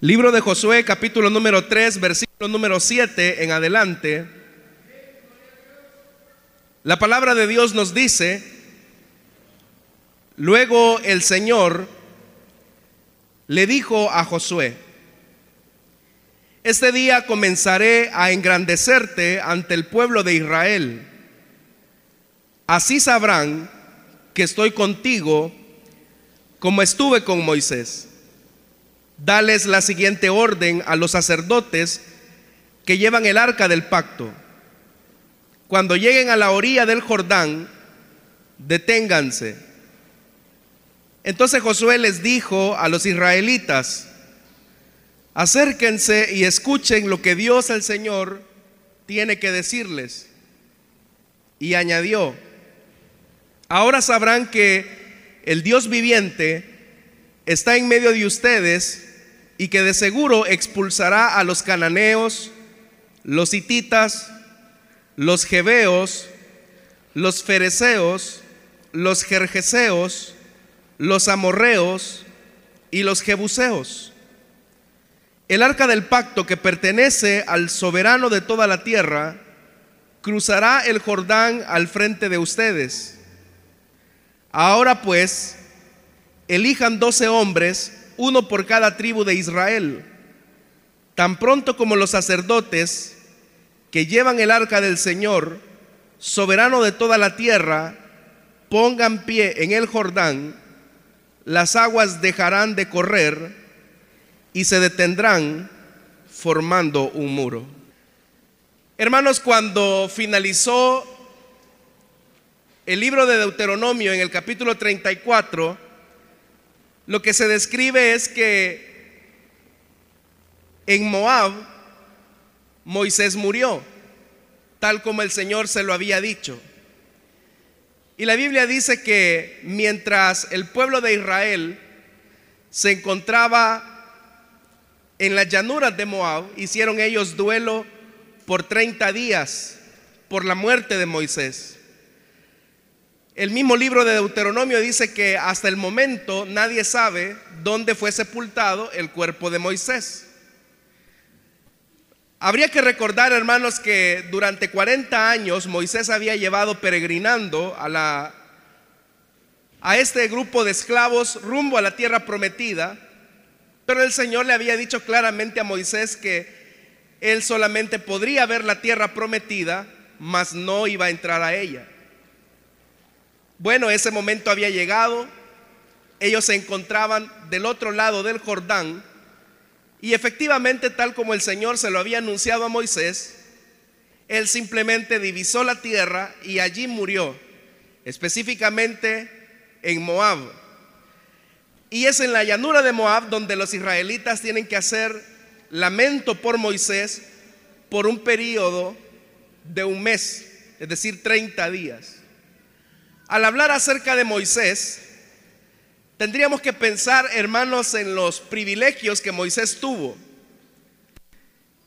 Libro de Josué, capítulo número 3, versículo número 7 en adelante. La palabra de Dios nos dice, luego el Señor le dijo a Josué, este día comenzaré a engrandecerte ante el pueblo de Israel. Así sabrán que estoy contigo como estuve con Moisés dales la siguiente orden a los sacerdotes que llevan el arca del pacto. Cuando lleguen a la orilla del Jordán, deténganse. Entonces Josué les dijo a los israelitas, acérquense y escuchen lo que Dios el Señor tiene que decirles. Y añadió, ahora sabrán que el Dios viviente está en medio de ustedes y que de seguro expulsará a los cananeos, los hititas, los jebeos, los fereceos, los jerjeseos, los amorreos y los jebuseos. El arca del pacto que pertenece al soberano de toda la tierra cruzará el Jordán al frente de ustedes. Ahora pues, elijan doce hombres uno por cada tribu de Israel. Tan pronto como los sacerdotes que llevan el arca del Señor, soberano de toda la tierra, pongan pie en el Jordán, las aguas dejarán de correr y se detendrán formando un muro. Hermanos, cuando finalizó el libro de Deuteronomio en el capítulo 34, lo que se describe es que en Moab Moisés murió, tal como el Señor se lo había dicho. Y la Biblia dice que mientras el pueblo de Israel se encontraba en las llanuras de Moab, hicieron ellos duelo por 30 días por la muerte de Moisés. El mismo libro de Deuteronomio dice que hasta el momento nadie sabe dónde fue sepultado el cuerpo de Moisés. Habría que recordar, hermanos, que durante 40 años Moisés había llevado peregrinando a, este grupo de esclavos rumbo a la tierra prometida, pero el Señor le había dicho claramente a Moisés que él solamente podría ver la tierra prometida, mas no iba a entrar a ella. Bueno, ese momento había llegado, ellos se encontraban del otro lado del Jordán y efectivamente tal como el Señor se lo había anunciado a Moisés, él simplemente divisó la tierra y allí murió, específicamente en Moab. Y es en la llanura de Moab donde los israelitas tienen que hacer lamento por Moisés por un periodo de un mes, es decir, 30 días. Al hablar acerca de Moisés, tendríamos que pensar, hermanos, en los privilegios que Moisés tuvo.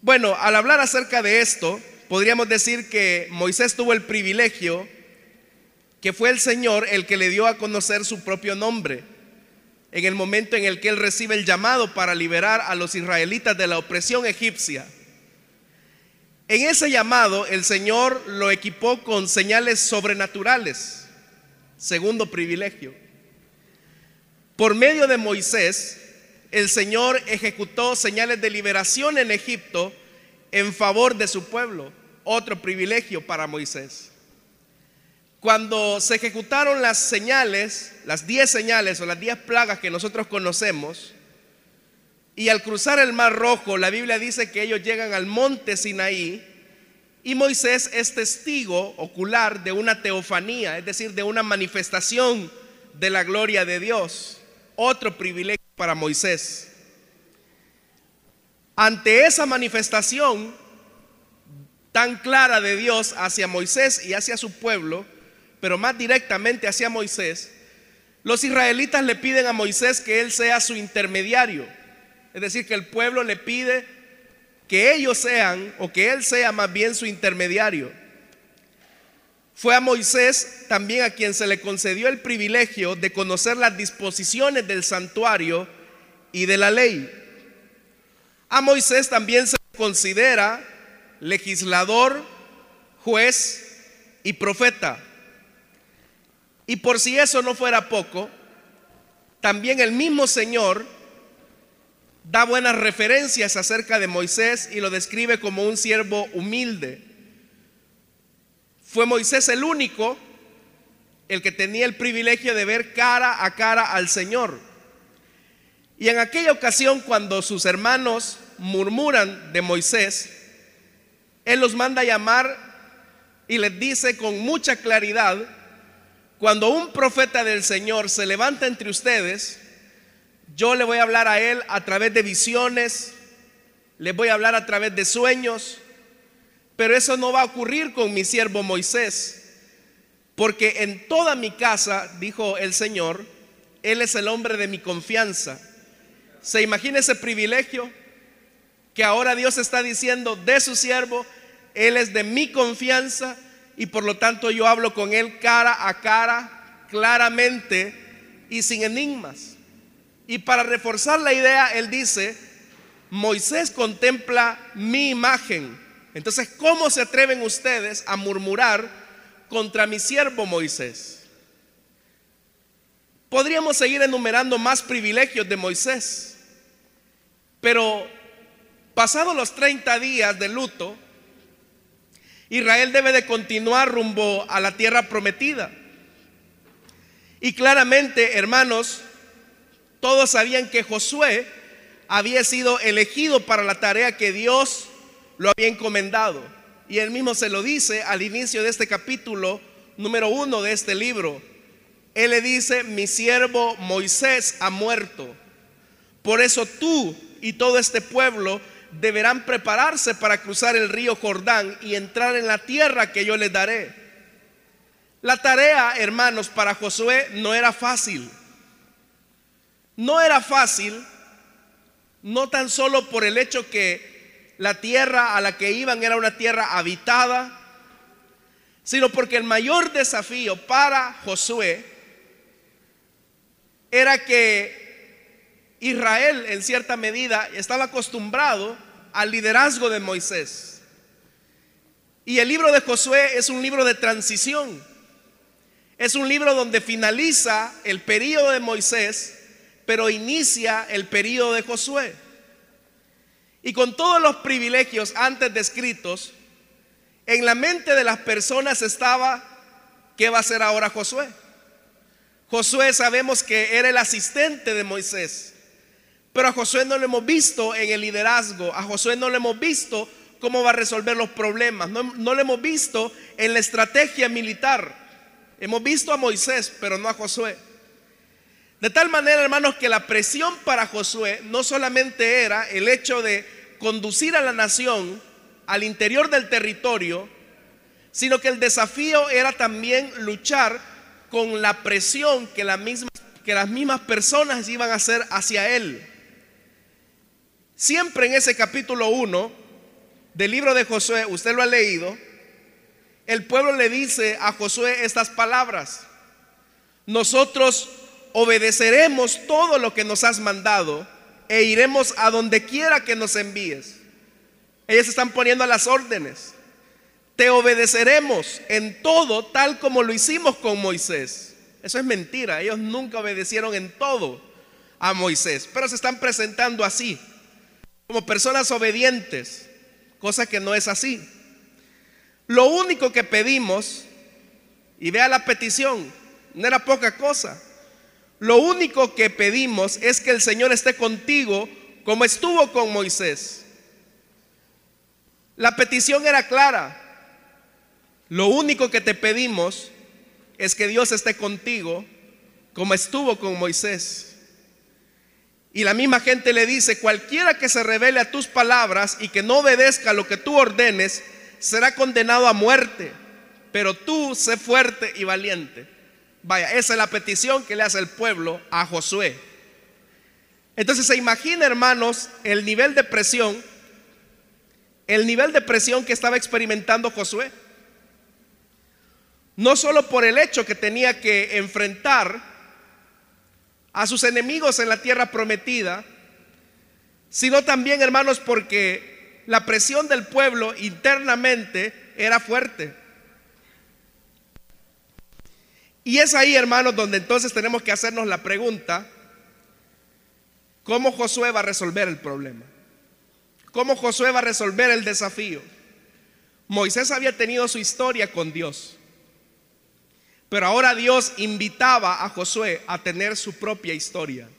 Bueno, al hablar acerca de esto, podríamos decir que Moisés tuvo el privilegio que fue el Señor el que le dio a conocer su propio nombre en el momento en el que él recibe el llamado para liberar a los israelitas de la opresión egipcia. En ese llamado el Señor lo equipó con señales sobrenaturales. Segundo privilegio. Por medio de Moisés, el Señor ejecutó señales de liberación en Egipto en favor de su pueblo. Otro privilegio para Moisés. Cuando se ejecutaron las señales, las diez señales o las diez plagas que nosotros conocemos, y al cruzar el mar rojo, la Biblia dice que ellos llegan al monte Sinaí, y Moisés es testigo ocular de una teofanía, es decir, de una manifestación de la gloria de Dios. Otro privilegio para Moisés. Ante esa manifestación tan clara de Dios hacia Moisés y hacia su pueblo, pero más directamente hacia Moisés, los israelitas le piden a Moisés que él sea su intermediario. Es decir, que el pueblo le pide que ellos sean o que Él sea más bien su intermediario. Fue a Moisés también a quien se le concedió el privilegio de conocer las disposiciones del santuario y de la ley. A Moisés también se considera legislador, juez y profeta. Y por si eso no fuera poco, también el mismo Señor da buenas referencias acerca de Moisés y lo describe como un siervo humilde. Fue Moisés el único, el que tenía el privilegio de ver cara a cara al Señor. Y en aquella ocasión, cuando sus hermanos murmuran de Moisés, Él los manda a llamar y les dice con mucha claridad, cuando un profeta del Señor se levanta entre ustedes, yo le voy a hablar a él a través de visiones, le voy a hablar a través de sueños, pero eso no va a ocurrir con mi siervo Moisés, porque en toda mi casa, dijo el Señor, él es el hombre de mi confianza. ¿Se imagina ese privilegio? Que ahora Dios está diciendo de su siervo, él es de mi confianza y por lo tanto yo hablo con él cara a cara, claramente y sin enigmas. Y para reforzar la idea, él dice, Moisés contempla mi imagen. Entonces, ¿cómo se atreven ustedes a murmurar contra mi siervo Moisés? Podríamos seguir enumerando más privilegios de Moisés, pero pasados los 30 días de luto, Israel debe de continuar rumbo a la tierra prometida. Y claramente, hermanos, todos sabían que Josué había sido elegido para la tarea que Dios lo había encomendado. Y él mismo se lo dice al inicio de este capítulo número uno de este libro. Él le dice, mi siervo Moisés ha muerto. Por eso tú y todo este pueblo deberán prepararse para cruzar el río Jordán y entrar en la tierra que yo les daré. La tarea, hermanos, para Josué no era fácil. No era fácil, no tan solo por el hecho que la tierra a la que iban era una tierra habitada, sino porque el mayor desafío para Josué era que Israel en cierta medida estaba acostumbrado al liderazgo de Moisés. Y el libro de Josué es un libro de transición. Es un libro donde finaliza el periodo de Moisés pero inicia el periodo de Josué. Y con todos los privilegios antes descritos, en la mente de las personas estaba, ¿qué va a hacer ahora Josué? Josué sabemos que era el asistente de Moisés, pero a Josué no lo hemos visto en el liderazgo, a Josué no lo hemos visto cómo va a resolver los problemas, no, no lo hemos visto en la estrategia militar. Hemos visto a Moisés, pero no a Josué. De tal manera, hermanos, que la presión para Josué no solamente era el hecho de conducir a la nación al interior del territorio, sino que el desafío era también luchar con la presión que, que las mismas personas iban a hacer hacia él. Siempre en ese capítulo 1 del libro de Josué, usted lo ha leído, el pueblo le dice a Josué estas palabras. Nosotros obedeceremos todo lo que nos has mandado e iremos a donde quiera que nos envíes. Ellos están poniendo las órdenes. Te obedeceremos en todo tal como lo hicimos con Moisés. Eso es mentira. Ellos nunca obedecieron en todo a Moisés, pero se están presentando así, como personas obedientes, cosa que no es así. Lo único que pedimos, y vea la petición, no era poca cosa lo único que pedimos es que el Señor esté contigo como estuvo con Moisés. La petición era clara. Lo único que te pedimos es que Dios esté contigo como estuvo con Moisés. Y la misma gente le dice, cualquiera que se revele a tus palabras y que no obedezca lo que tú ordenes, será condenado a muerte. Pero tú sé fuerte y valiente. Vaya, esa es la petición que le hace el pueblo a Josué. Entonces se imagina, hermanos, el nivel de presión, el nivel de presión que estaba experimentando Josué. No solo por el hecho que tenía que enfrentar a sus enemigos en la tierra prometida, sino también, hermanos, porque la presión del pueblo internamente era fuerte. Y es ahí, hermanos, donde entonces tenemos que hacernos la pregunta, ¿cómo Josué va a resolver el problema? ¿Cómo Josué va a resolver el desafío? Moisés había tenido su historia con Dios, pero ahora Dios invitaba a Josué a tener su propia historia.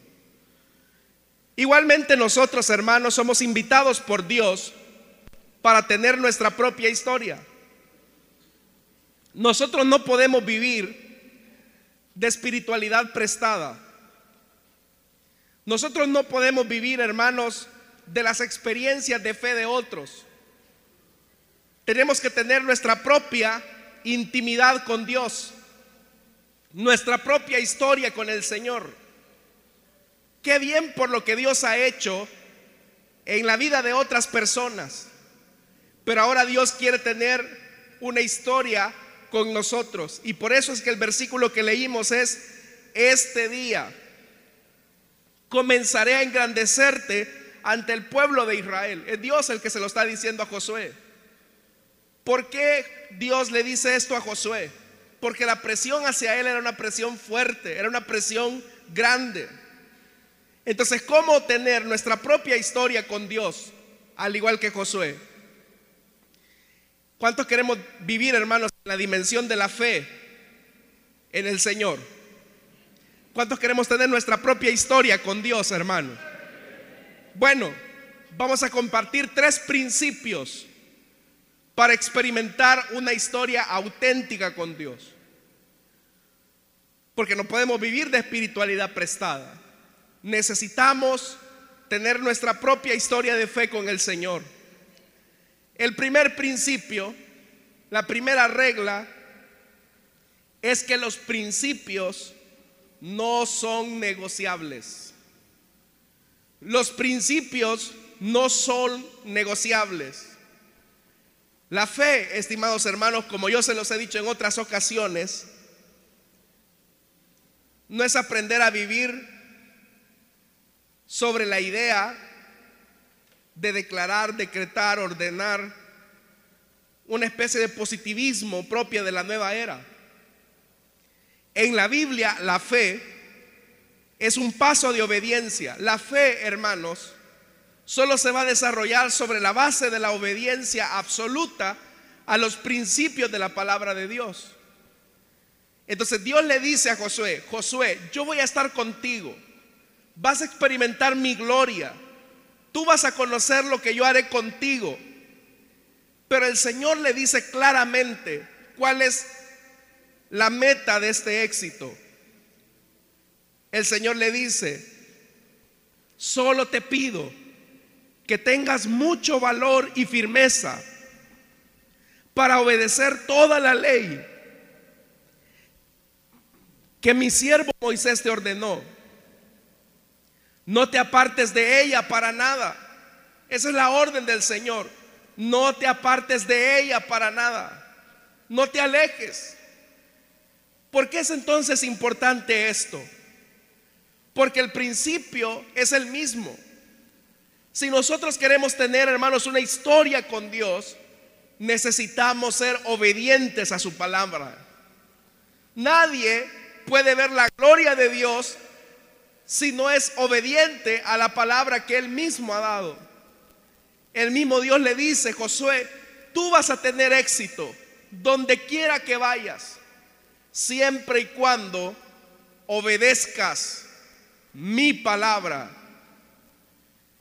Igualmente nosotros, hermanos, somos invitados por Dios para tener nuestra propia historia. Nosotros no podemos vivir de espiritualidad prestada. Nosotros no podemos vivir, hermanos, de las experiencias de fe de otros. Tenemos que tener nuestra propia intimidad con Dios, nuestra propia historia con el Señor. Qué bien por lo que Dios ha hecho en la vida de otras personas. Pero ahora Dios quiere tener una historia con nosotros. Y por eso es que el versículo que leímos es, este día comenzaré a engrandecerte ante el pueblo de Israel. Es Dios el que se lo está diciendo a Josué. ¿Por qué Dios le dice esto a Josué? Porque la presión hacia él era una presión fuerte, era una presión grande. Entonces, ¿cómo tener nuestra propia historia con Dios, al igual que Josué? ¿Cuántos queremos vivir, hermanos, en la dimensión de la fe en el Señor? ¿Cuántos queremos tener nuestra propia historia con Dios, hermanos? Bueno, vamos a compartir tres principios para experimentar una historia auténtica con Dios. Porque no podemos vivir de espiritualidad prestada. Necesitamos tener nuestra propia historia de fe con el Señor. El primer principio, la primera regla, es que los principios no son negociables. Los principios no son negociables. La fe, estimados hermanos, como yo se los he dicho en otras ocasiones, no es aprender a vivir sobre la idea de declarar, decretar, ordenar una especie de positivismo propia de la nueva era. En la Biblia la fe es un paso de obediencia. La fe, hermanos, solo se va a desarrollar sobre la base de la obediencia absoluta a los principios de la palabra de Dios. Entonces Dios le dice a Josué, Josué, yo voy a estar contigo, vas a experimentar mi gloria, Tú vas a conocer lo que yo haré contigo. Pero el Señor le dice claramente cuál es la meta de este éxito. El Señor le dice, solo te pido que tengas mucho valor y firmeza para obedecer toda la ley que mi siervo Moisés te ordenó no te apartes de ella para nada. Esa es la orden del Señor. No te apartes de ella para nada. No te alejes. ¿Por qué es entonces importante esto? Porque el principio es el mismo. Si nosotros queremos tener, hermanos, una historia con Dios, necesitamos ser obedientes a su palabra. Nadie puede ver la gloria de Dios si no es obediente a la palabra que él mismo ha dado. El mismo Dios le dice, Josué, tú vas a tener éxito donde quiera que vayas, siempre y cuando obedezcas mi palabra.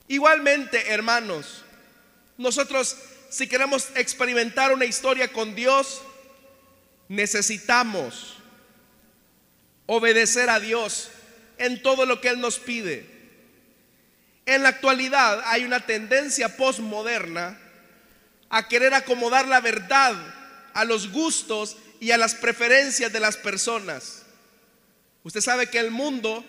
Igualmente, hermanos, nosotros si queremos experimentar una historia con Dios, necesitamos obedecer a Dios en todo lo que Él nos pide. En la actualidad hay una tendencia postmoderna a querer acomodar la verdad a los gustos y a las preferencias de las personas. Usted sabe que el mundo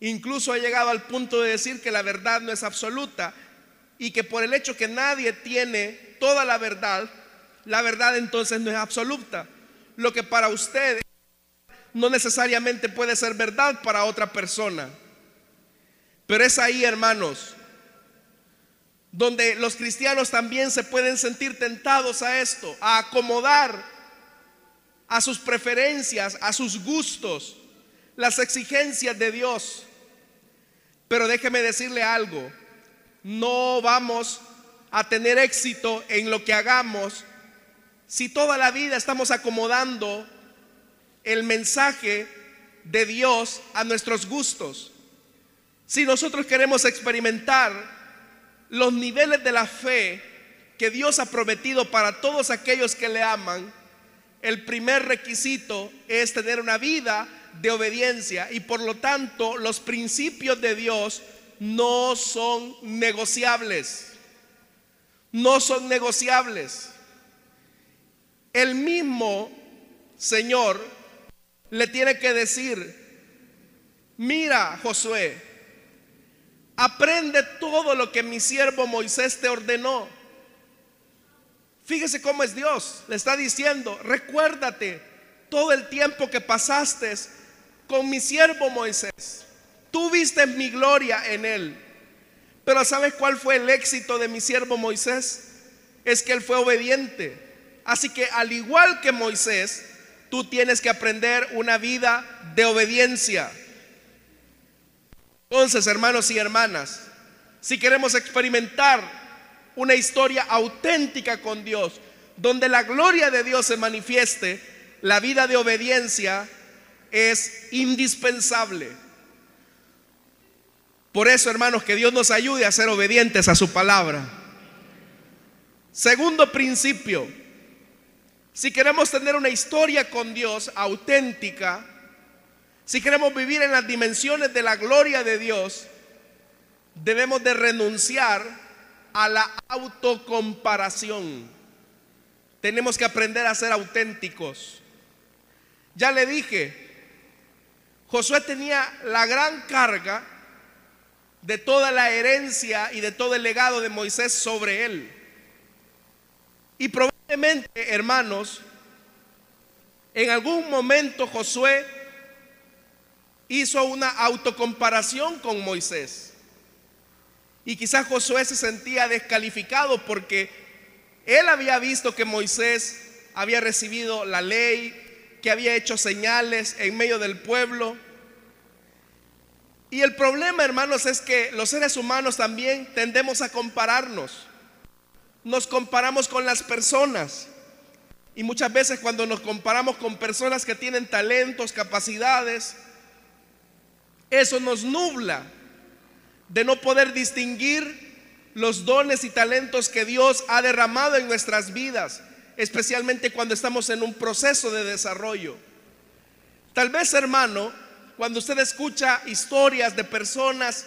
incluso ha llegado al punto de decir que la verdad no es absoluta y que por el hecho que nadie tiene toda la verdad, la verdad entonces no es absoluta. Lo que para usted no necesariamente puede ser verdad para otra persona. Pero es ahí, hermanos, donde los cristianos también se pueden sentir tentados a esto, a acomodar a sus preferencias, a sus gustos, las exigencias de Dios. Pero déjeme decirle algo, no vamos a tener éxito en lo que hagamos si toda la vida estamos acomodando el mensaje de Dios a nuestros gustos. Si nosotros queremos experimentar los niveles de la fe que Dios ha prometido para todos aquellos que le aman, el primer requisito es tener una vida de obediencia y por lo tanto los principios de Dios no son negociables. No son negociables. El mismo Señor le tiene que decir, mira Josué, aprende todo lo que mi siervo Moisés te ordenó. Fíjese cómo es Dios. Le está diciendo, recuérdate todo el tiempo que pasaste con mi siervo Moisés. Tú viste mi gloria en él. Pero ¿sabes cuál fue el éxito de mi siervo Moisés? Es que él fue obediente. Así que al igual que Moisés, tú tienes que aprender una vida de obediencia. Entonces, hermanos y hermanas, si queremos experimentar una historia auténtica con Dios, donde la gloria de Dios se manifieste, la vida de obediencia es indispensable. Por eso, hermanos, que Dios nos ayude a ser obedientes a su palabra. Segundo principio, si queremos tener una historia con Dios auténtica, si queremos vivir en las dimensiones de la gloria de Dios, debemos de renunciar a la autocomparación. Tenemos que aprender a ser auténticos. Ya le dije, Josué tenía la gran carga de toda la herencia y de todo el legado de Moisés sobre él. Y probablemente, hermanos, en algún momento Josué hizo una autocomparación con Moisés. Y quizás Josué se sentía descalificado porque él había visto que Moisés había recibido la ley, que había hecho señales en medio del pueblo. Y el problema, hermanos, es que los seres humanos también tendemos a compararnos nos comparamos con las personas. Y muchas veces cuando nos comparamos con personas que tienen talentos, capacidades, eso nos nubla de no poder distinguir los dones y talentos que Dios ha derramado en nuestras vidas, especialmente cuando estamos en un proceso de desarrollo. Tal vez, hermano, cuando usted escucha historias de personas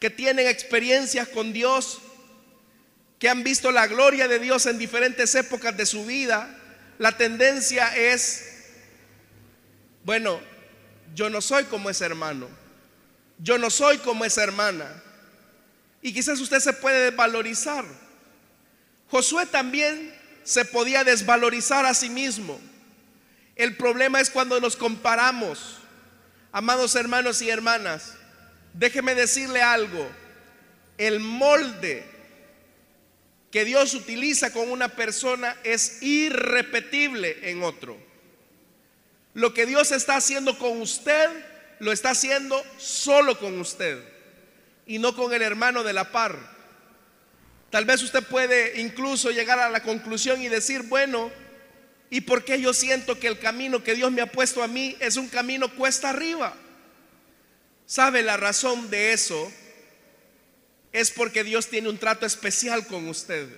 que tienen experiencias con Dios, que han visto la gloria de Dios en diferentes épocas de su vida, la tendencia es, bueno, yo no soy como ese hermano, yo no soy como esa hermana. Y quizás usted se puede desvalorizar. Josué también se podía desvalorizar a sí mismo. El problema es cuando nos comparamos. Amados hermanos y hermanas, déjeme decirle algo. El molde que Dios utiliza con una persona es irrepetible en otro. Lo que Dios está haciendo con usted, lo está haciendo solo con usted y no con el hermano de la par. Tal vez usted puede incluso llegar a la conclusión y decir, bueno, ¿y por qué yo siento que el camino que Dios me ha puesto a mí es un camino cuesta arriba? ¿Sabe la razón de eso? Es porque Dios tiene un trato especial con usted.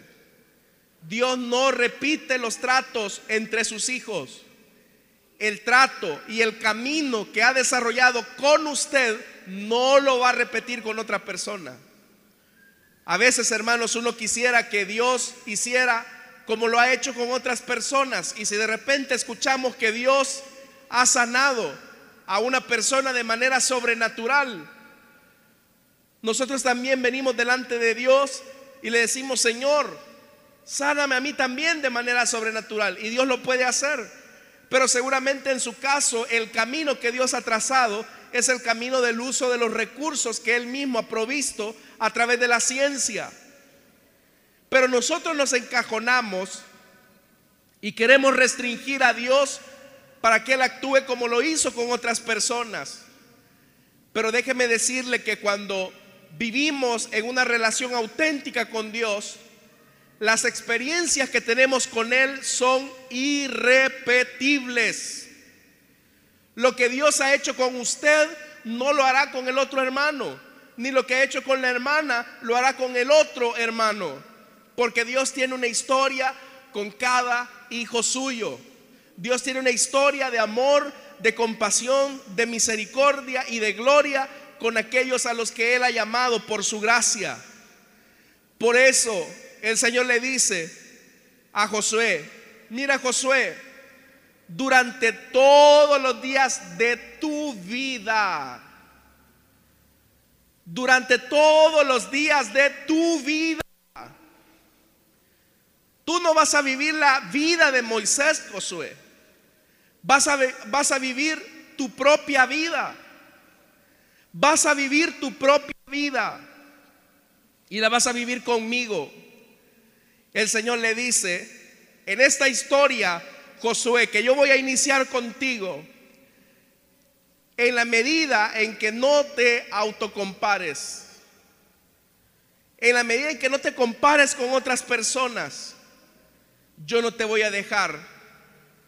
Dios no repite los tratos entre sus hijos. El trato y el camino que ha desarrollado con usted no lo va a repetir con otra persona. A veces, hermanos, uno quisiera que Dios hiciera como lo ha hecho con otras personas. Y si de repente escuchamos que Dios ha sanado a una persona de manera sobrenatural, nosotros también venimos delante de Dios y le decimos, Señor, sáname a mí también de manera sobrenatural. Y Dios lo puede hacer. Pero seguramente en su caso el camino que Dios ha trazado es el camino del uso de los recursos que Él mismo ha provisto a través de la ciencia. Pero nosotros nos encajonamos y queremos restringir a Dios para que Él actúe como lo hizo con otras personas. Pero déjeme decirle que cuando vivimos en una relación auténtica con Dios, las experiencias que tenemos con Él son irrepetibles. Lo que Dios ha hecho con usted no lo hará con el otro hermano, ni lo que ha hecho con la hermana lo hará con el otro hermano, porque Dios tiene una historia con cada hijo suyo. Dios tiene una historia de amor, de compasión, de misericordia y de gloria con aquellos a los que Él ha llamado por su gracia. Por eso el Señor le dice a Josué, mira Josué, durante todos los días de tu vida, durante todos los días de tu vida, tú no vas a vivir la vida de Moisés, Josué. Vas a, vas a vivir tu propia vida. Vas a vivir tu propia vida. Y la vas a vivir conmigo. El Señor le dice, en esta historia Josué, que yo voy a iniciar contigo en la medida en que no te autocompares, en la medida en que no te compares con otras personas, yo no te voy a dejar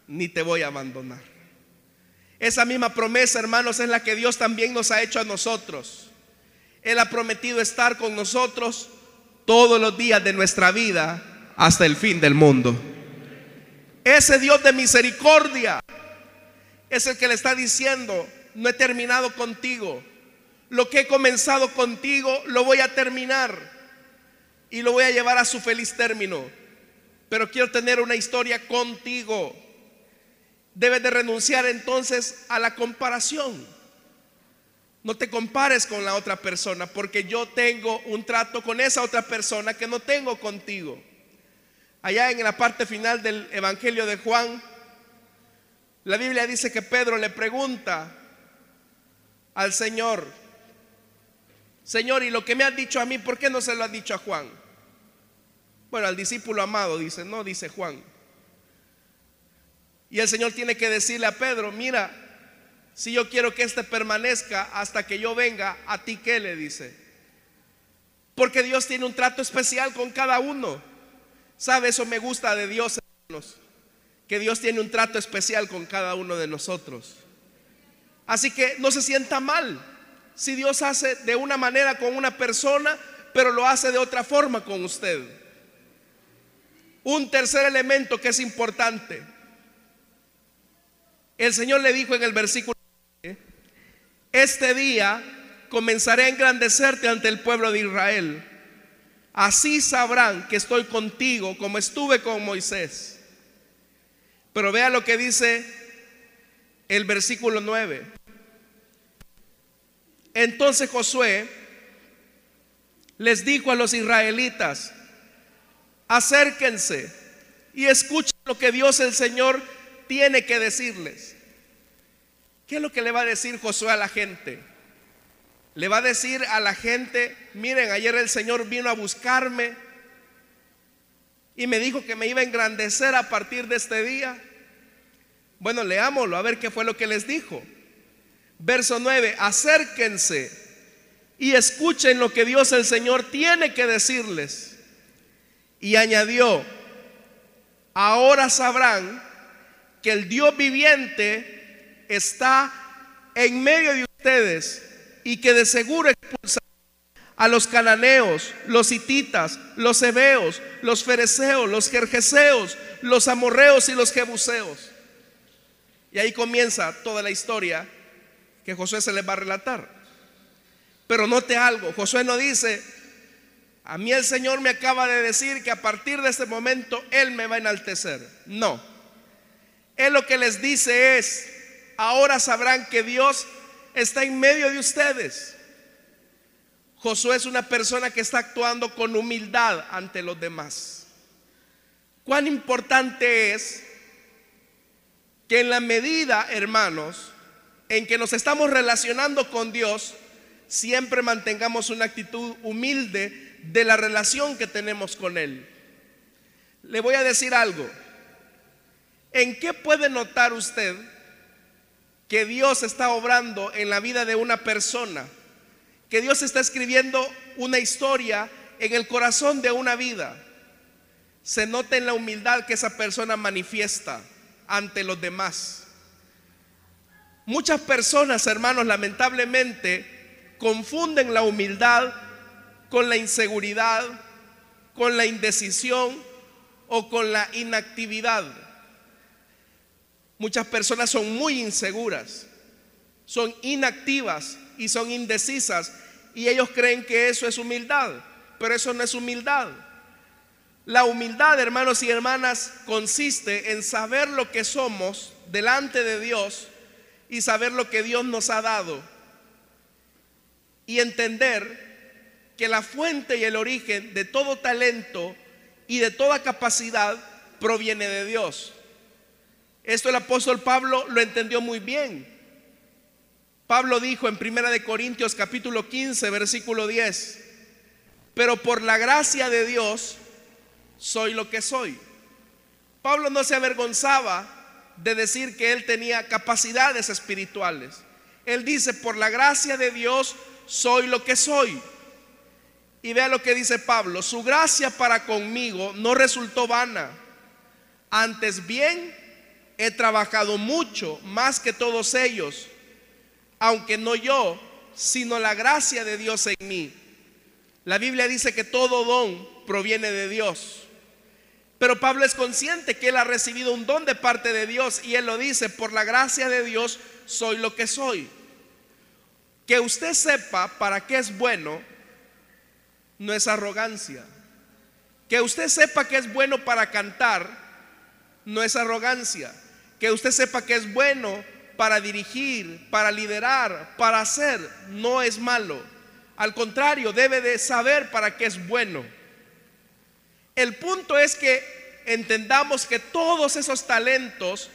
ni te voy a abandonar. Esa misma promesa, hermanos, es la que Dios también nos ha hecho a nosotros. Él ha prometido estar con nosotros todos los días de nuestra vida hasta el fin del mundo. Ese Dios de misericordia es el que le está diciendo, no he terminado contigo. Lo que he comenzado contigo lo voy a terminar y lo voy a llevar a su feliz término. Pero quiero tener una historia contigo. Debes de renunciar entonces a la comparación. No te compares con la otra persona porque yo tengo un trato con esa otra persona que no tengo contigo. Allá en la parte final del Evangelio de Juan, la Biblia dice que Pedro le pregunta al Señor, Señor, ¿y lo que me has dicho a mí, por qué no se lo has dicho a Juan? Bueno, al discípulo amado dice, no, dice Juan. Y el Señor tiene que decirle a Pedro, mira, si yo quiero que éste permanezca hasta que yo venga, a ti qué le dice. Porque Dios tiene un trato especial con cada uno. ¿Sabe? Eso me gusta de Dios, hermanos. Que Dios tiene un trato especial con cada uno de nosotros. Así que no se sienta mal si Dios hace de una manera con una persona, pero lo hace de otra forma con usted. Un tercer elemento que es importante. El Señor le dijo en el versículo, este día comenzaré a engrandecerte ante el pueblo de Israel Así sabrán que estoy contigo como estuve con Moisés. Pero vea lo que dice el versículo 9. Entonces Josué les dijo a los israelitas, acérquense y escuchen lo que Dios el Señor tiene que decirles. ¿Qué es lo que le va a decir Josué a la gente? Le va a decir a la gente, miren, ayer el Señor vino a buscarme y me dijo que me iba a engrandecer a partir de este día. Bueno, leámoslo, a ver qué fue lo que les dijo. Verso 9, acérquense y escuchen lo que Dios el Señor tiene que decirles. Y añadió, ahora sabrán que el Dios viviente está en medio de ustedes y que de seguro expulsará a los cananeos, los hititas, los hebeos, los fereceos, los jerjeseos, los amorreos y los jebuseos. Y ahí comienza toda la historia que Josué se les va a relatar. Pero note algo, Josué no dice, a mí el Señor me acaba de decir que a partir de este momento Él me va a enaltecer. No. Él lo que les dice es, ahora sabrán que Dios está en medio de ustedes. Josué es una persona que está actuando con humildad ante los demás. Cuán importante es que en la medida, hermanos, en que nos estamos relacionando con Dios, siempre mantengamos una actitud humilde de la relación que tenemos con Él. le voy a decir algo. ¿En qué puede notar usted que Dios está obrando en la vida de una persona? Que Dios está escribiendo una historia en el corazón de una vida. Se nota en la humildad que esa persona manifiesta ante los demás. Muchas personas, hermanos, lamentablemente confunden la humildad con la inseguridad, con la indecisión o con la inactividad. Muchas personas son muy inseguras, son inactivas y son indecisas y ellos creen que eso es humildad, pero eso no es humildad. La humildad, hermanos y hermanas, consiste en saber lo que somos delante de Dios y saber lo que Dios nos ha dado y entender que la fuente y el origen de todo talento y de toda capacidad proviene de Dios. Esto el apóstol Pablo lo entendió muy bien. Pablo dijo en Primera de Corintios capítulo 15, versículo 10, pero por la gracia de Dios soy lo que soy. Pablo no se avergonzaba de decir que él tenía capacidades espirituales. Él dice, por la gracia de Dios soy lo que soy. Y vea lo que dice Pablo, su gracia para conmigo no resultó vana. Antes bien, he trabajado mucho, más que todos ellos, aunque no yo, sino la gracia de Dios en mí. La Biblia dice que todo don proviene de Dios. Pero Pablo es consciente que él ha recibido un don de parte de Dios y él lo dice, por la gracia de Dios soy lo que soy. Que usted sepa para qué es bueno no es arrogancia. Que usted sepa que es bueno para cantar no es arrogancia. Que usted sepa que es bueno para dirigir, para liderar, para hacer, no es malo. Al contrario, debe de saber para qué es bueno. El punto es que entendamos que todos esos talentos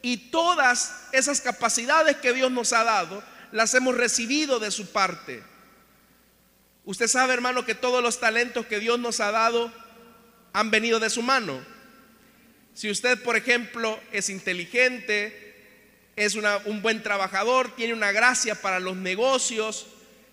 y todas esas capacidades que Dios nos ha dado, las hemos recibido de su parte. Usted sabe, hermano, que todos los talentos que Dios nos ha dado han venido de su mano. Si usted, por ejemplo, es inteligente, es un buen trabajador, tiene una gracia para los negocios,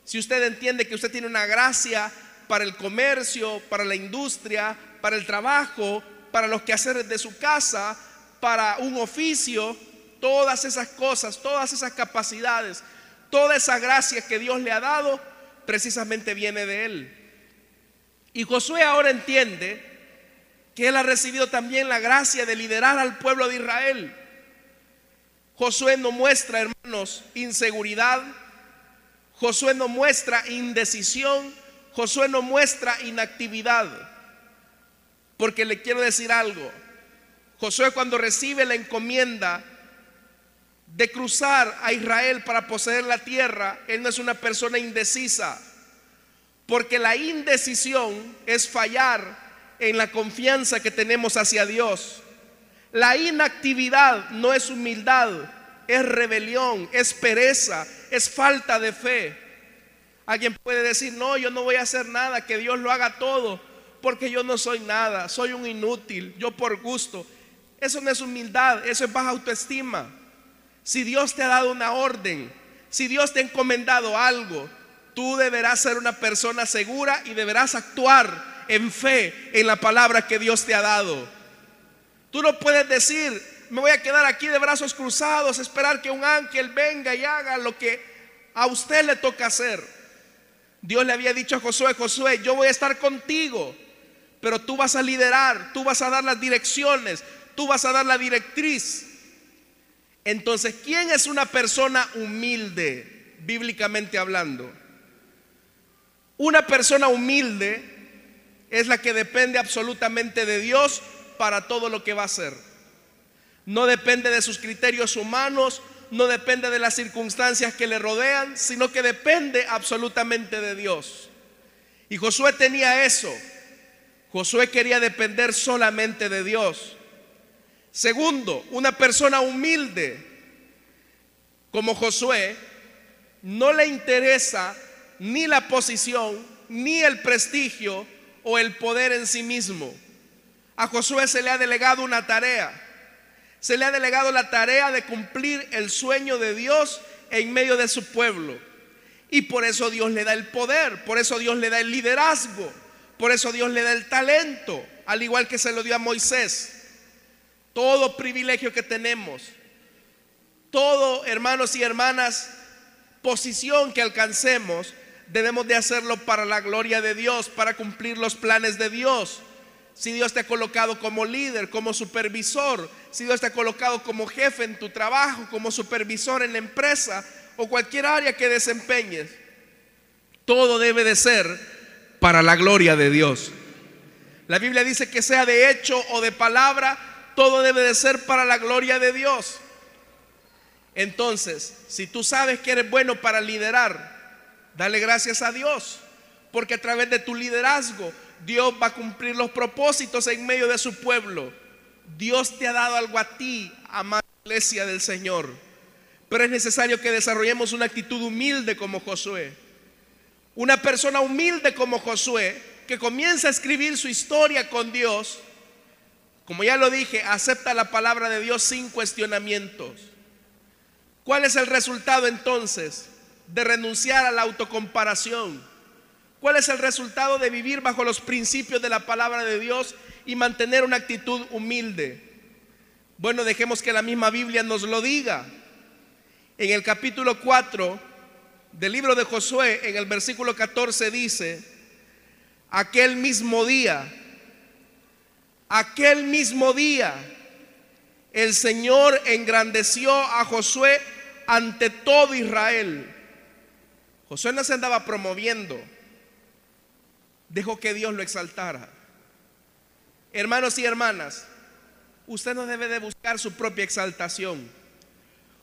si usted entiende que usted tiene una gracia para el comercio, para la industria, para el trabajo, para los quehaceres de su casa, para un oficio, todas esas cosas, todas esas capacidades, toda esa gracia que Dios le ha dado, precisamente viene de él. Y Josué ahora entiende que él ha recibido también la gracia de liderar al pueblo de Israel. Josué no muestra, hermanos, inseguridad. Josué no muestra indecisión. Josué no muestra inactividad. Porque le quiero decir algo. Josué cuando recibe la encomienda de cruzar a Israel para poseer la tierra, él no es una persona indecisa. Porque la indecisión es fallar en la confianza que tenemos hacia Dios. La inactividad no es humildad, es rebelión, es pereza, es falta de fe. Alguien puede decir, no, yo no voy a hacer nada, que Dios lo haga todo, porque yo no soy nada, soy un inútil, yo por gusto. Eso no es humildad, eso es baja autoestima. Si Dios te ha dado una orden, si Dios te ha encomendado algo, tú deberás ser una persona segura y deberás actuar en fe en la palabra que Dios te ha dado. Tú no puedes decir, me voy a quedar aquí de brazos cruzados, esperar que un ángel venga y haga lo que a usted le toca hacer. Dios le había dicho a Josué, Josué, yo voy a estar contigo, pero tú vas a liderar, tú vas a dar las direcciones, tú vas a dar la directriz. Entonces, ¿quién es una persona humilde, bíblicamente hablando? Una persona humilde es la que depende absolutamente de Dios para todo lo que va a hacer. No depende de sus criterios humanos, no depende de las circunstancias que le rodean, sino que depende absolutamente de Dios. Y Josué tenía eso. Josué quería depender solamente de Dios. Segundo, una persona humilde como Josué no le interesa ni la posición, ni el prestigio o el poder en sí mismo. A Josué se le ha delegado una tarea. Se le ha delegado la tarea de cumplir el sueño de Dios en medio de su pueblo. Y por eso Dios le da el poder, por eso Dios le da el liderazgo, por eso Dios le da el talento, al igual que se lo dio a Moisés. Todo privilegio que tenemos, todo, hermanos y hermanas, posición que alcancemos, debemos de hacerlo para la gloria de Dios, para cumplir los planes de Dios. Si Dios te ha colocado como líder, como supervisor, si Dios te ha colocado como jefe en tu trabajo, como supervisor en la empresa o cualquier área que desempeñes, todo debe de ser para la gloria de Dios. La Biblia dice que sea de hecho o de palabra, todo debe de ser para la gloria de Dios. Entonces, si tú sabes que eres bueno para liderar, dale gracias a Dios, porque a través de tu liderazgo Dios va a cumplir los propósitos en medio de su pueblo. Dios te ha dado algo a ti, amada iglesia del Señor. Pero es necesario que desarrollemos una actitud humilde como Josué. Una persona humilde como Josué, que comienza a escribir su historia con Dios, como ya lo dije, acepta la palabra de Dios sin cuestionamientos. ¿Cuál es el resultado entonces de renunciar a la autocomparación? ¿Cuál es el resultado de vivir bajo los principios de la palabra de Dios y mantener una actitud humilde? Bueno, dejemos que la misma Biblia nos lo diga. En el capítulo 4 del libro de Josué, en el versículo 14 dice, aquel mismo día, aquel mismo día, el Señor engrandeció a Josué ante todo Israel. Josué no se andaba promoviendo, dejó que Dios lo exaltara. Hermanos y hermanas, usted no debe de buscar su propia exaltación.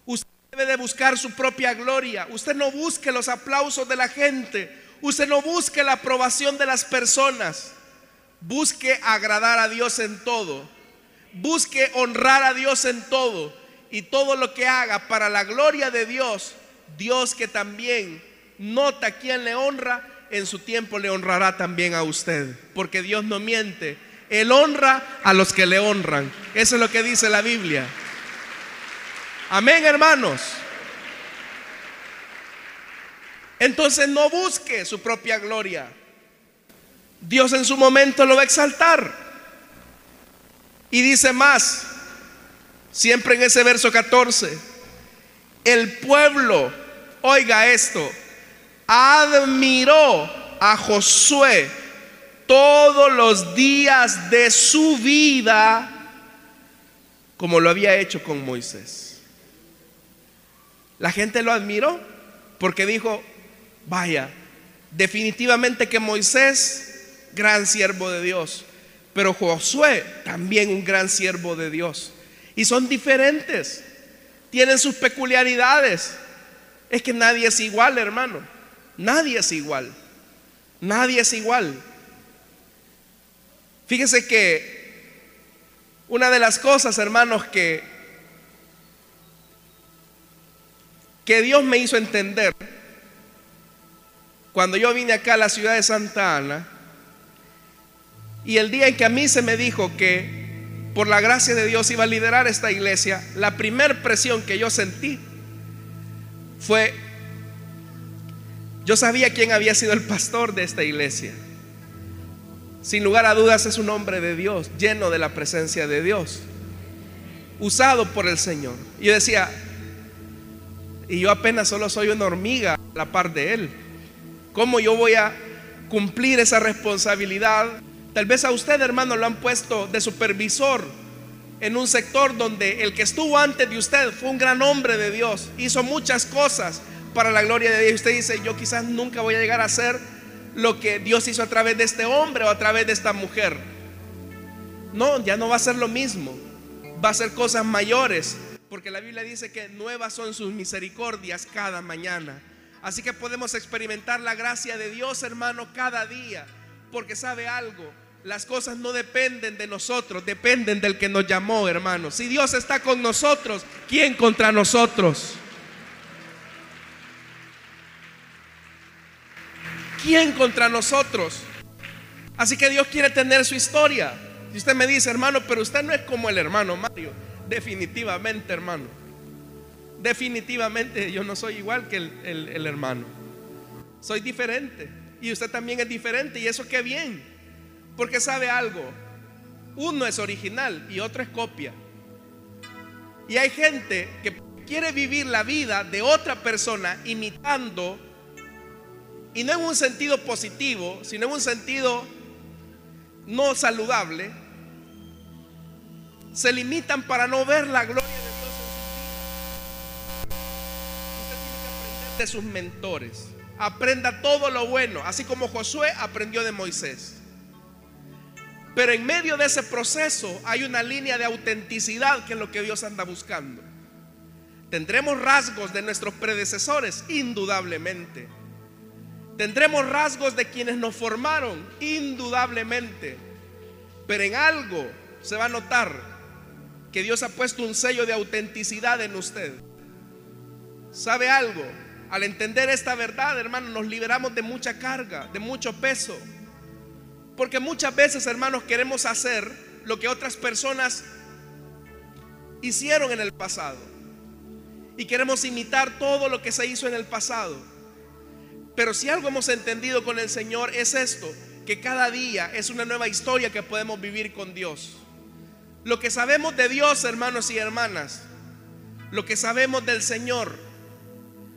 Usted debe de buscar su propia gloria. Usted no busque los aplausos de la gente. Usted no busque la aprobación de las personas. Busque agradar a Dios en todo. Busque honrar a Dios en todo y todo lo que haga para la gloria de Dios, Dios que también nota quién le honra, en su tiempo le honrará también a usted, porque Dios no miente. Él honra a los que le honran. Eso es lo que dice la Biblia. Amén, hermanos. Entonces no busque su propia gloria. Dios en su momento lo va a exaltar. Y dice más, Siempre en ese verso 14. El pueblo, oiga esto, admiró a Josué todos los días de su vida como lo había hecho con Moisés. La gente lo admiró porque dijo, vaya, definitivamente que Moisés, gran siervo de Dios, pero Josué también un gran siervo de Dios. Y son diferentes. Tienen sus peculiaridades. Es que nadie es igual, hermano. Nadie es igual. Nadie es igual. Fíjese que una de las cosas, hermanos, que, que Dios me hizo entender cuando yo vine acá a la ciudad de Santa Ana, y el día en que a mí se me dijo que por la gracia de Dios iba a liderar esta iglesia, la primer presión que yo sentí fue, yo sabía quién había sido el pastor de esta iglesia. Sin lugar a dudas es un hombre de Dios, lleno de la presencia de Dios, usado por el Señor. Y yo decía, y yo apenas solo soy una hormiga a la par de Él. ¿Cómo yo voy a cumplir esa responsabilidad Tal vez a usted, hermano, lo han puesto de supervisor en un sector donde el que estuvo antes de usted fue un gran hombre de Dios, hizo muchas cosas para la gloria de Dios. Usted dice, yo quizás nunca voy a llegar a hacer lo que Dios hizo a través de este hombre o a través de esta mujer. No, ya no va a ser lo mismo. Va a ser cosas mayores. Porque la Biblia dice que nuevas son sus misericordias cada mañana. Así que podemos experimentar la gracia de Dios, hermano, cada día. Porque sabe algo, las cosas no dependen de nosotros, dependen del que nos llamó, hermano. Si Dios está con nosotros, ¿quién contra nosotros? ¿Quién contra nosotros? Así que Dios quiere tener su historia. Y usted me dice, hermano, pero usted no es como el hermano Mario. Definitivamente, hermano. Definitivamente yo no soy igual que el, hermano. Soy diferente. Y usted también es diferente. Y eso qué bien. Porque sabe algo. Uno es original y otro es copia. Y hay gente que quiere vivir la vida de otra persona imitando. Y no en un sentido positivo, sino en un sentido no saludable se limitan para no ver la gloria de Dios en sus vidas. De sus mentores. Aprenda todo lo bueno, así como Josué aprendió de Moisés. Pero en medio de ese proceso hay una línea de autenticidad que es lo que Dios anda buscando. Tendremos rasgos de nuestros predecesores, indudablemente. Tendremos rasgos de quienes nos formaron, indudablemente. Pero en algo se va a notar que Dios ha puesto un sello de autenticidad en usted. ¿Sabe algo? Al entender esta verdad, hermano, nos liberamos de mucha carga, de mucho peso. Porque muchas veces, hermanos, queremos hacer lo que otras personas hicieron en el pasado. Y queremos imitar todo lo que se hizo en el pasado. Pero si algo hemos entendido con el Señor es esto, que cada día es una nueva historia que podemos vivir con Dios. Lo que sabemos de Dios, hermanos y hermanas, lo que sabemos del Señor,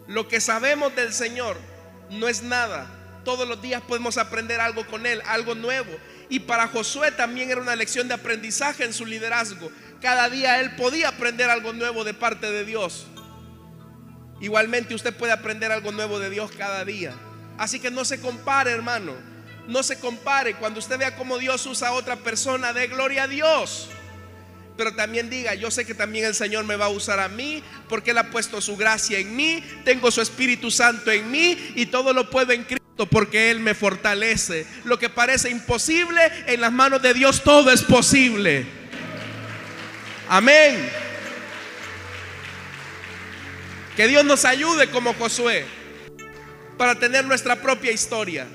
lo que sabemos del Señor no es nada. Todos los días podemos aprender algo con Él, algo nuevo. Y para Josué también era una lección de aprendizaje en su liderazgo. Cada día él podía aprender algo nuevo de parte de Dios. Igualmente usted puede aprender algo nuevo de Dios cada día. Así que no se compare, hermano. No se compare. Cuando usted vea cómo Dios usa a otra persona, de gloria a Dios pero también diga, yo sé que también el Señor me va a usar a mí, porque Él ha puesto su gracia en mí, tengo su Espíritu Santo en mí y todo lo puedo en Cristo porque Él me fortalece. Lo que parece imposible, en las manos de Dios todo es posible. Amén. Que Dios nos ayude como Josué para tener nuestra propia historia.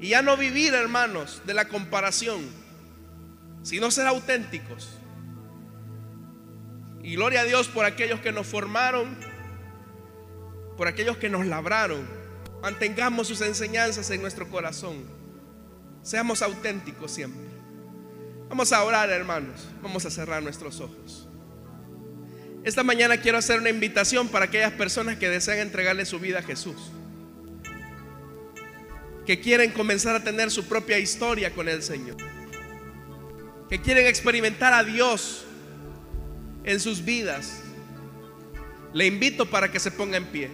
Y ya no vivir, hermanos, de la comparación sino ser auténticos. Y gloria a Dios por aquellos que nos formaron, por aquellos que nos labraron. Mantengamos sus enseñanzas en nuestro corazón. Seamos auténticos siempre. Vamos a orar, hermanos. Vamos a cerrar nuestros ojos. Esta mañana quiero hacer una invitación para aquellas personas que desean entregarle su vida a Jesús. Que quieren comenzar a tener su propia historia con el Señor que quieren experimentar a Dios en sus vidas, le invito para que se ponga en pie.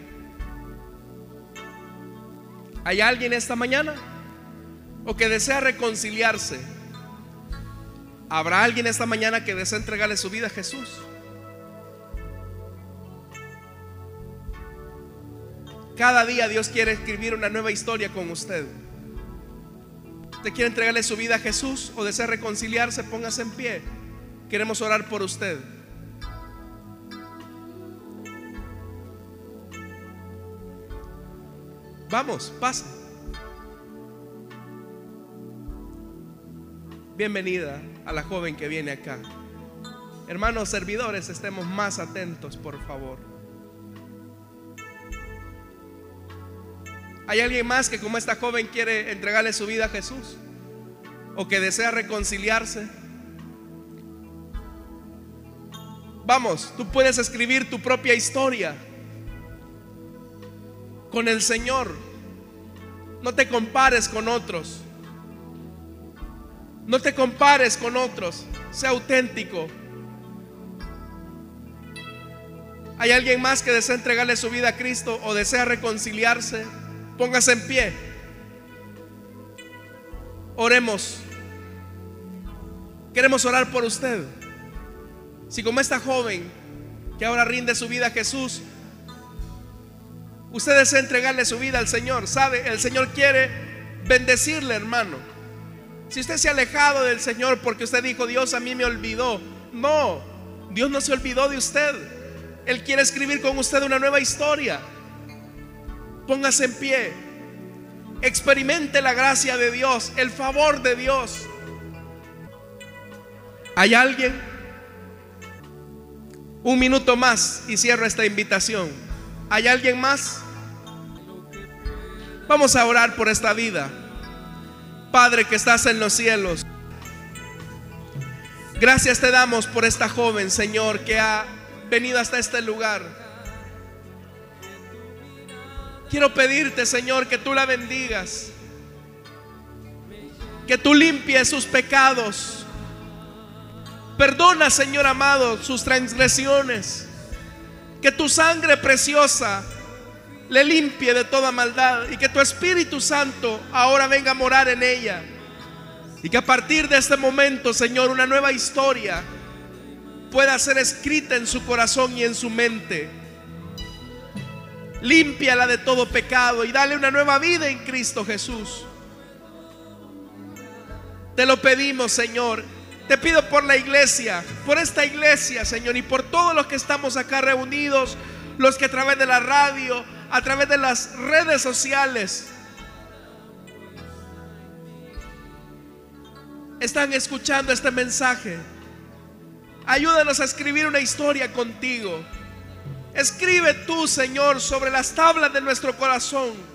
¿Hay alguien esta mañana? ¿O que desea reconciliarse? ¿Habrá alguien esta mañana que desea entregarle su vida a Jesús? Cada día Dios quiere escribir una nueva historia con usted. ¿Usted quiere entregarle su vida a Jesús o desea reconciliarse? Póngase en pie. Queremos orar por usted. Vamos, pasa. Bienvenida a la joven que viene acá. Hermanos servidores, estemos más atentos, por favor. ¿Hay alguien más que como esta joven quiere entregarle su vida a Jesús? ¿O que desea reconciliarse? Vamos, tú puedes escribir tu propia historia con el Señor. No te compares con otros. No te compares con otros. Sea auténtico. ¿Hay alguien más que desea entregarle su vida a Cristo o desea reconciliarse? Póngase en pie. Oremos. Queremos orar por usted. Si como esta joven que ahora rinde su vida a Jesús, usted desea entregarle su vida al Señor, sabe, el Señor quiere bendecirle, hermano. Si usted se ha alejado del Señor porque usted dijo, Dios a mí me olvidó, no, Dios no se olvidó de usted. Él quiere escribir con usted una nueva historia. Póngase en pie. Experimente la gracia de Dios, el favor de Dios. ¿Hay alguien? Un minuto más y cierro esta invitación. ¿Hay alguien más? Vamos a orar por esta vida. Padre que estás en los cielos. Gracias te damos por esta joven, Señor, que ha venido hasta este lugar. Quiero pedirte, Señor, que tú la bendigas. Que tú limpies sus pecados. Perdona, Señor amado, sus transgresiones. Que tu sangre preciosa le limpie de toda maldad y que tu Espíritu Santo ahora venga a morar en ella. Y que a partir de este momento, Señor, una nueva historia pueda ser escrita en su corazón y en su mente. Límpiala de todo pecado y dale una nueva vida en Cristo Jesús. Te lo pedimos, Señor. Te pido por la iglesia, por esta iglesia, Señor, y por todos los que estamos acá reunidos, los que a través de la radio, a través de las redes sociales, están escuchando este mensaje. Ayúdanos a escribir una historia contigo. Escribe tú, Señor, sobre las tablas de nuestro corazón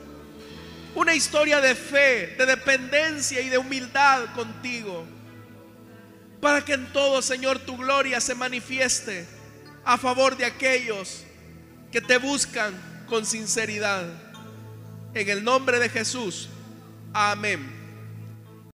una historia de fe, de dependencia y de humildad contigo. Para que en todo, Señor, tu gloria se manifieste a favor de aquellos que te buscan con sinceridad. En el nombre de Jesús. Amén.